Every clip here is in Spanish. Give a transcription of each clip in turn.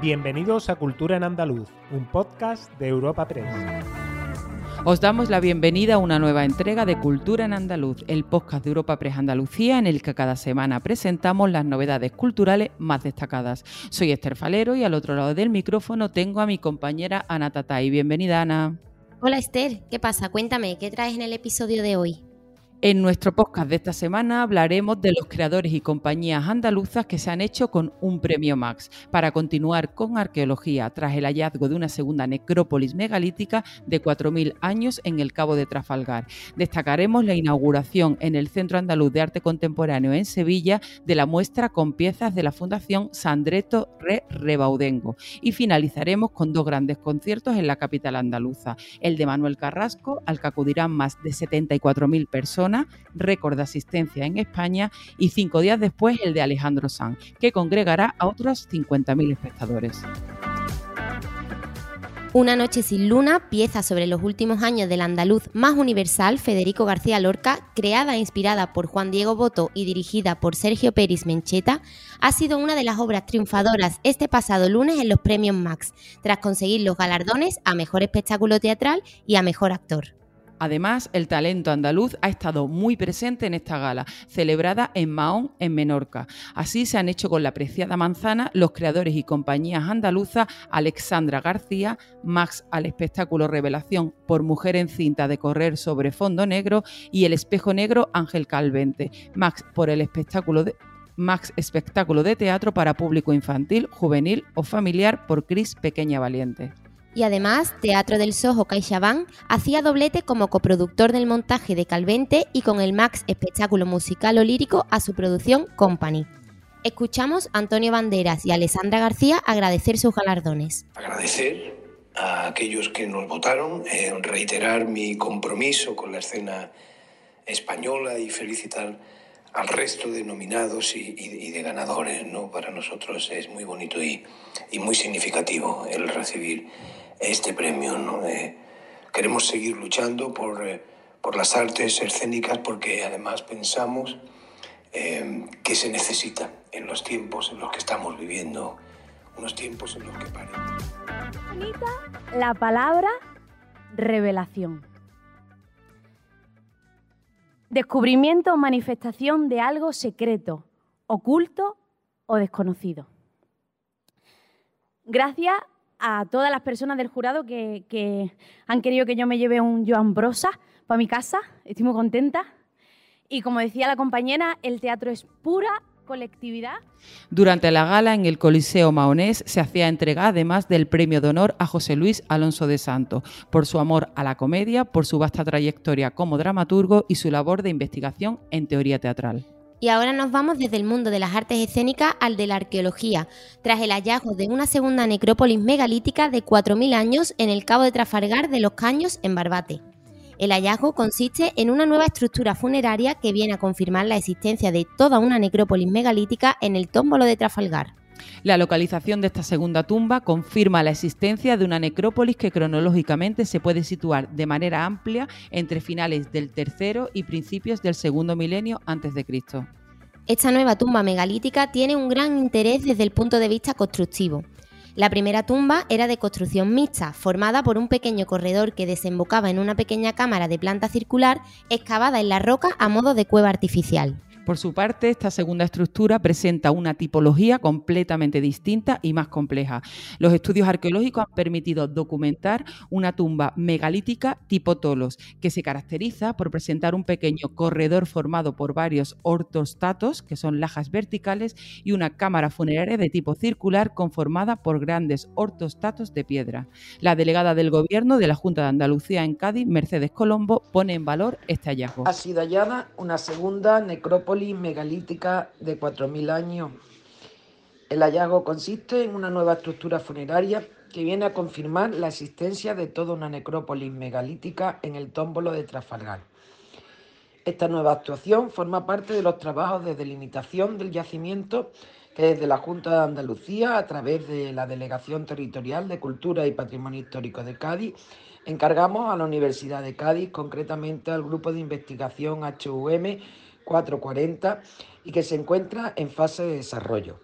Bienvenidos a Cultura en Andaluz, un podcast de Europa Press. Os damos la bienvenida a una nueva entrega de Cultura en Andaluz, el podcast de Europa Press Andalucía, en el que cada semana presentamos las novedades culturales más destacadas. Soy Esther Falero y al otro lado del micrófono tengo a mi compañera Ana Tatay. Bienvenida, Ana. Hola Esther, ¿qué pasa? Cuéntame, ¿qué traes en el episodio de hoy? En nuestro podcast de esta semana hablaremos de los creadores y compañías andaluzas que se han hecho con un premio Max. Para continuar con arqueología tras el hallazgo de una segunda necrópolis megalítica de 4.000 años en el Cabo de Trafalgar. Destacaremos la inauguración en el Centro Andaluz de Arte Contemporáneo en Sevilla de la muestra con piezas de la Fundación Sandreto Re Rebaudengo. Y finalizaremos con dos grandes conciertos en la capital andaluza, el de Manuel Carrasco, al que acudirán más de 74.000 personas récord de asistencia en España, y cinco días después el de Alejandro Sanz, que congregará a otros 50.000 espectadores. Una noche sin luna, pieza sobre los últimos años del andaluz más universal, Federico García Lorca, creada e inspirada por Juan Diego Boto y dirigida por Sergio Peris Mencheta, ha sido una de las obras triunfadoras este pasado lunes en los premios Max, tras conseguir los galardones a Mejor Espectáculo Teatral y a Mejor Actor. Además, el talento andaluz ha estado muy presente en esta gala, celebrada en Mahón, en Menorca. Así se han hecho con la preciada manzana los creadores y compañías andaluzas Alexandra García, Max al espectáculo Revelación por Mujer en cinta de correr sobre fondo negro y El espejo negro Ángel Calvente, Max por el espectáculo de Max Espectáculo de Teatro para Público Infantil, Juvenil o Familiar por Cris Pequeña Valiente y además Teatro del Soho CaixaBank hacía doblete como coproductor del montaje de Calvente y con el Max espectáculo musical o lírico a su producción Company. Escuchamos a Antonio Banderas y a Alessandra García agradecer sus galardones. Agradecer a aquellos que nos votaron, eh, reiterar mi compromiso con la escena española y felicitar al resto de nominados y, de ganadores. ¿no? Para nosotros es muy bonito y, y muy significativo el recibir este premio. ¿no? Eh, queremos seguir luchando por, eh, por, las artes escénicas porque además pensamos eh, que se necesita en los tiempos en los que estamos viviendo, unos tiempos en los que parecen. La palabra revelación. Descubrimiento o manifestación de algo secreto, oculto o desconocido. Gracias a todas las personas del jurado que, han querido que yo me lleve un Joan Brosa para mi casa. Estoy muy contenta. Y como decía la compañera, el teatro es pura colectividad. Durante la gala en el Coliseo Maonés se hacía entrega además del premio de honor a José Luis Alonso de Santo por su amor a la comedia, por su vasta trayectoria como dramaturgo y su labor de investigación en teoría teatral. Y ahora nos vamos desde el mundo de las artes escénicas al de la arqueología, tras el hallazgo de una segunda necrópolis megalítica de 4.000 años en el Cabo de Trafalgar de los Caños, en Barbate. El hallazgo consiste en una nueva estructura funeraria que viene a confirmar la existencia de toda una necrópolis megalítica en el tómbolo de Trafalgar. La localización de esta segunda tumba confirma la existencia de una necrópolis que cronológicamente se puede situar de manera amplia entre finales del tercero y principios del segundo milenio antes de Cristo. Esta nueva tumba megalítica tiene un gran interés desde el punto de vista constructivo. La primera tumba era de construcción mixta, formada por un pequeño corredor que desembocaba en una pequeña cámara de planta circular excavada en la roca a modo de cueva artificial. Por su parte, esta segunda estructura presenta una tipología completamente distinta y más compleja. Los estudios arqueológicos han permitido documentar una tumba megalítica tipo Tolos, que se caracteriza por presentar un pequeño corredor formado por varios ortostatos, que son lajas verticales, y una cámara funeraria de tipo circular conformada por grandes ortostatos de piedra. La delegada del Gobierno de la Junta de Andalucía en Cádiz, Mercedes Colombo, pone en valor este hallazgo. Ha sido hallada una segunda necrópolis megalítica de 4.000 años. El hallazgo consiste en una nueva estructura funeraria que viene a confirmar la existencia de toda una necrópolis megalítica en el tómbolo de Trafalgar. Esta nueva actuación forma parte de los trabajos de delimitación del yacimiento que desde la Junta de Andalucía, a través de la Delegación Territorial de Cultura y Patrimonio Histórico de Cádiz, encargamos a la Universidad de Cádiz, concretamente al Grupo de Investigación HUM 440 y que se encuentra en fase de desarrollo.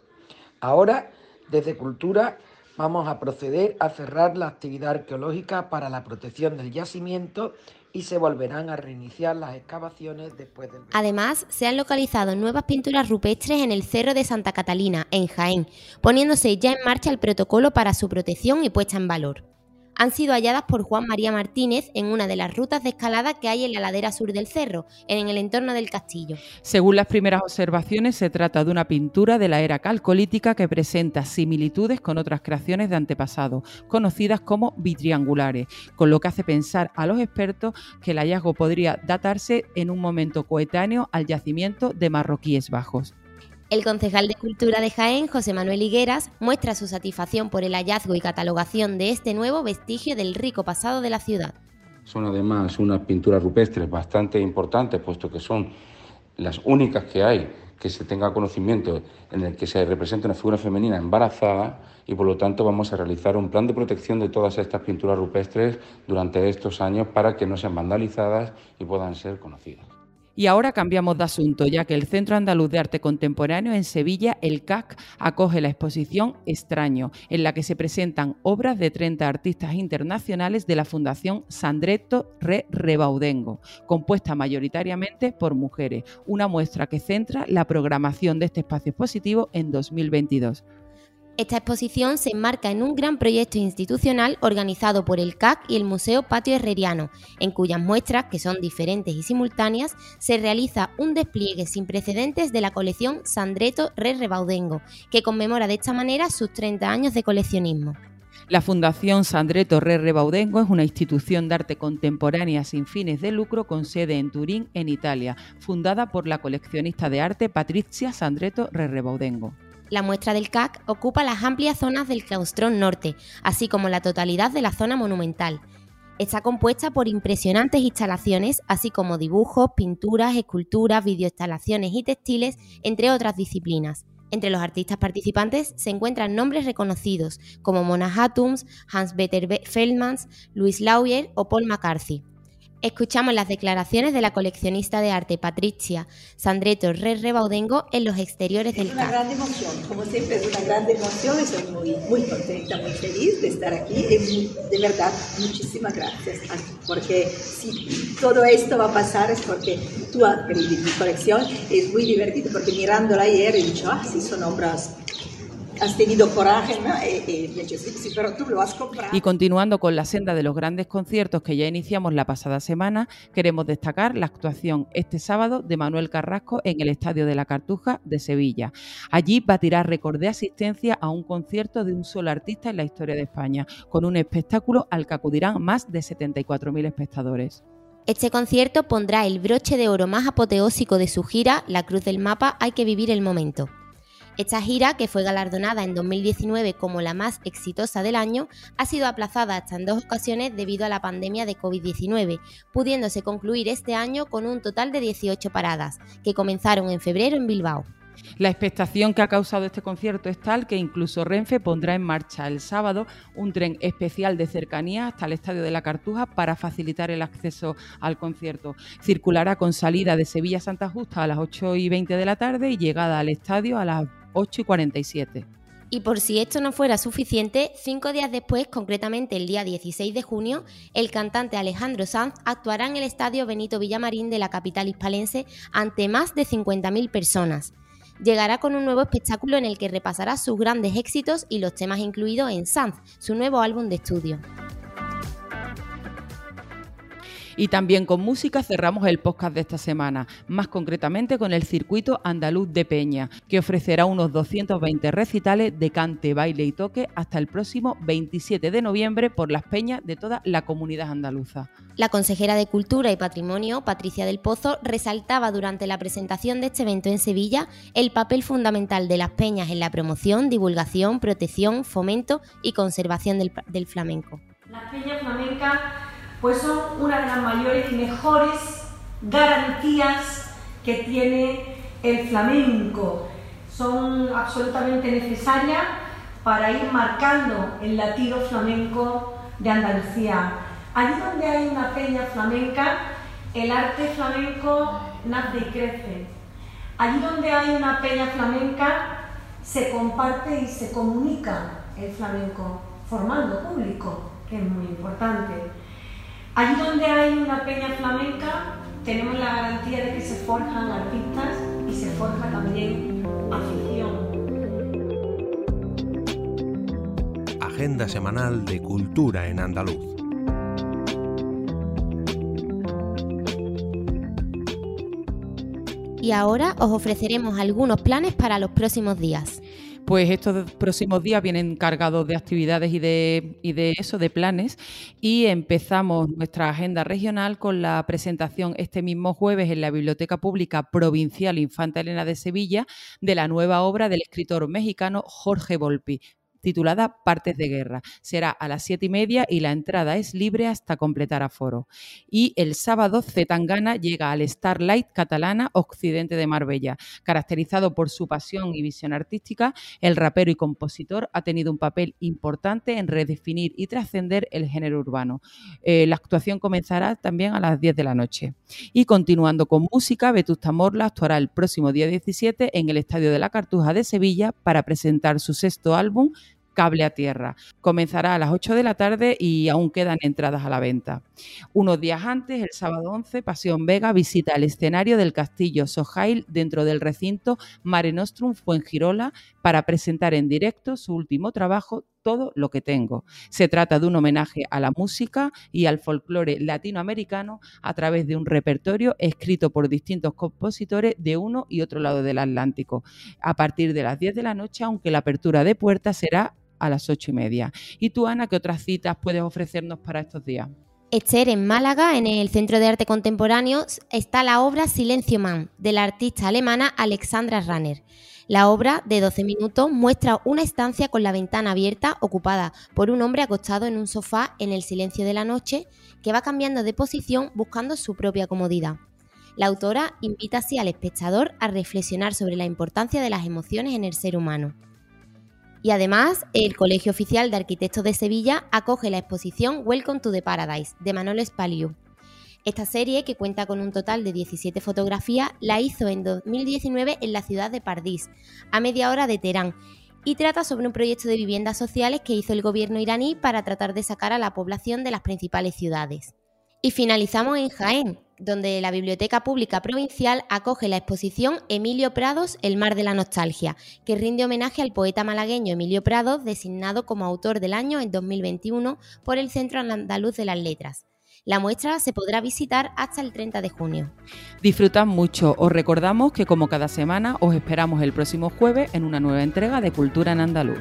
Ahora, desde Cultura, Vamos a proceder a cerrar la actividad arqueológica para la protección del yacimiento y se volverán a reiniciar las excavaciones después del... Además, se han localizado nuevas pinturas rupestres en el Cerro de Santa Catalina, en Jaén, poniéndose ya en marcha el protocolo para su protección y puesta en valor han sido halladas por Juan María Martínez en una de las rutas de escalada que hay en la ladera sur del cerro, en el entorno del castillo. Según las primeras observaciones, se trata de una pintura de la era calcolítica que presenta similitudes con otras creaciones de antepasados, conocidas como bitriangulares, con lo que hace pensar a los expertos que el hallazgo podría datarse en un momento coetáneo al yacimiento de marroquíes bajos. El concejal de Cultura de Jaén, José Manuel Higueras, muestra su satisfacción por el hallazgo y catalogación de este nuevo vestigio del rico pasado de la ciudad. Son además unas pinturas rupestres bastante importantes, puesto que son las únicas que hay que se tenga conocimiento en el que se representa una figura femenina embarazada y por lo tanto vamos a realizar un plan de protección de todas estas pinturas rupestres durante estos años para que no sean vandalizadas y puedan ser conocidas. Y ahora cambiamos de asunto, ya que el Centro Andaluz de Arte Contemporáneo en Sevilla, el CAC, acoge la exposición Extraño, en la que se presentan obras de 30 artistas internacionales de la Fundación Sandretto Re Rebaudengo, compuesta mayoritariamente por mujeres, una muestra que centra la programación de este espacio expositivo en 2022. Esta exposición se enmarca en un gran proyecto institucional organizado por el CAC y el Museo Patio Herreriano, en cuyas muestras, que son diferentes y simultáneas, se realiza un despliegue sin precedentes de la colección Sandreto Re Rebaudengo, que conmemora de esta manera sus 30 años de coleccionismo. La Fundación Sandreto Re Rebaudengo es una institución de arte contemporánea sin fines de lucro con sede en Turín, en Italia, fundada por la coleccionista de arte Patricia Sandreto Re Rebaudengo. La muestra del CAC ocupa las amplias zonas del claustrón norte, así como la totalidad de la zona monumental. Está compuesta por impresionantes instalaciones, así como dibujos, pinturas, esculturas, videoinstalaciones y textiles, entre otras disciplinas. Entre los artistas participantes se encuentran nombres reconocidos como Mona Hatums, Hans-Peter Feldmans, Louis Lauer o Paul McCarthy. Escuchamos las declaraciones de la coleccionista de arte Patricia Sandreto Re Rebaudengo en los exteriores del. Es una gran emoción, como siempre es una gran emoción, estoy muy, muy contenta, muy feliz de estar aquí. de verdad, muchísimas gracias, porque si todo esto va a pasar es porque tu, mi colección es muy divertida, porque mirándola ayer he dicho, ah, sí, son obras has tenido coraje, ¿no? Eh, eh, sí, pero tú lo has comprado. Y continuando con la senda de los grandes conciertos que ya iniciamos la pasada semana, queremos destacar la actuación este sábado de Manuel Carrasco en el Estadio de la Cartuja de Sevilla. Allí batirá récord de asistencia a un concierto de un solo artista en la historia de España, con un espectáculo al que acudirán más de 74.000 espectadores. Este concierto pondrá el broche de oro más apoteósico de su gira, La Cruz del Mapa, Hay que vivir el momento. Esta gira, que fue galardonada en 2019 como la más exitosa del año, ha sido aplazada hasta en dos ocasiones debido a la pandemia de COVID-19, pudiéndose concluir este año con un total de 18 paradas, que comenzaron en febrero en Bilbao. La expectación que ha causado este concierto es tal que incluso Renfe pondrá en marcha el sábado un tren especial de cercanía hasta el Estadio de la Cartuja para facilitar el acceso al concierto. Circulará con salida de Sevilla Santa Justa a las 8 y 20 de la tarde y llegada al estadio a las 8 y 47. Y por si esto no fuera suficiente, cinco días después, concretamente el día 16 de junio, el cantante Alejandro Sanz actuará en el estadio Benito Villamarín de la capital hispalense ante más de 50.000 personas. Llegará con un nuevo espectáculo en el que repasará sus grandes éxitos y los temas incluidos en Sanz, su nuevo álbum de estudio. Y también con música cerramos el podcast de esta semana, más concretamente con el circuito andaluz de Peña, que ofrecerá unos 220 recitales de cante, baile y toque hasta el próximo 27 de noviembre por las peñas de toda la comunidad andaluza. La consejera de Cultura y Patrimonio, Patricia del Pozo, resaltaba durante la presentación de este evento en Sevilla el papel fundamental de las peñas en la promoción, divulgación, protección, fomento y conservación del, del flamenco. Las peñas flamencas pues son una de las mayores y mejores garantías que tiene el flamenco. Son absolutamente necesarias para ir marcando el latido flamenco de Andalucía. Allí donde hay una peña flamenca, el arte flamenco nace y crece. Allí donde hay una peña flamenca, se comparte y se comunica el flamenco formando público, que es muy importante. Allí donde hay una peña flamenca, tenemos la garantía de que se forjan artistas y se forja también afición. Agenda semanal de cultura en andaluz. Y ahora os ofreceremos algunos planes para los próximos días. Pues estos próximos días vienen cargados de actividades y de, y de eso, de planes. Y empezamos nuestra agenda regional con la presentación este mismo jueves en la Biblioteca Pública Provincial Infanta Elena de Sevilla de la nueva obra del escritor mexicano Jorge Volpi, titulada Partes de Guerra. Será a las siete y media y la entrada es libre hasta completar aforo. Y el sábado Zetangana llega al Starlight Catalana Occidente de Marbella. Caracterizado por su pasión y visión artística, el rapero y compositor ha tenido un papel importante en redefinir y trascender el género urbano. Eh, la actuación comenzará también a las 10 de la noche. Y continuando con música, Vetusta Morla actuará el próximo día 17 en el Estadio de la Cartuja de Sevilla para presentar su sexto álbum Cable a Tierra. Comenzará a las 8 de la tarde y aún quedan entradas a la venta. Unos días antes, el sábado 11, Pasión Vega visita el escenario del Castillo Sojail dentro del recinto Mare Nostrum Fuengirola para presentar en directo su último trabajo, Todo lo que tengo. Se trata de un homenaje a la música y al folclore latinoamericano a través de un repertorio escrito por distintos compositores de uno y otro lado del Atlántico. A partir de las 10 de la noche, aunque la apertura de puertas será a las ocho y media. ¿Y tú, Ana, qué otras citas puedes ofrecernos para estos días? Esther, en Málaga, en el Centro de Arte Contemporáneo, está la obra Silencio Man, de la artista alemana Alexandra Ranner. La obra, de 12 minutos, muestra una estancia con la ventana abierta ocupada por un hombre acostado en un sofá en el silencio de la noche que va cambiando de posición buscando su propia comodidad. La autora invita así al espectador a reflexionar sobre la importancia de las emociones en el ser humano. Y además, el Colegio Oficial de Arquitectos de Sevilla acoge la exposición Welcome to the Paradise de Manolo Espaliu. Esta serie, que cuenta con un total de 17 fotografías, la hizo en 2019 en la ciudad de Pardis, a media hora de Teherán, y trata sobre un proyecto de viviendas sociales que hizo el gobierno iraní para tratar de sacar a la población de las principales ciudades. Y finalizamos en Jaén, donde la Biblioteca Pública Provincial acoge la exposición Emilio Prados, El mar de la nostalgia, que rinde homenaje al poeta malagueño Emilio Prados, designado como autor del año en 2021 por el Centro Andaluz de las Letras. La muestra se podrá visitar hasta el 30 de junio. Disfrutad mucho. Os recordamos que como cada semana os esperamos el próximo jueves en una nueva entrega de Cultura en Andaluz.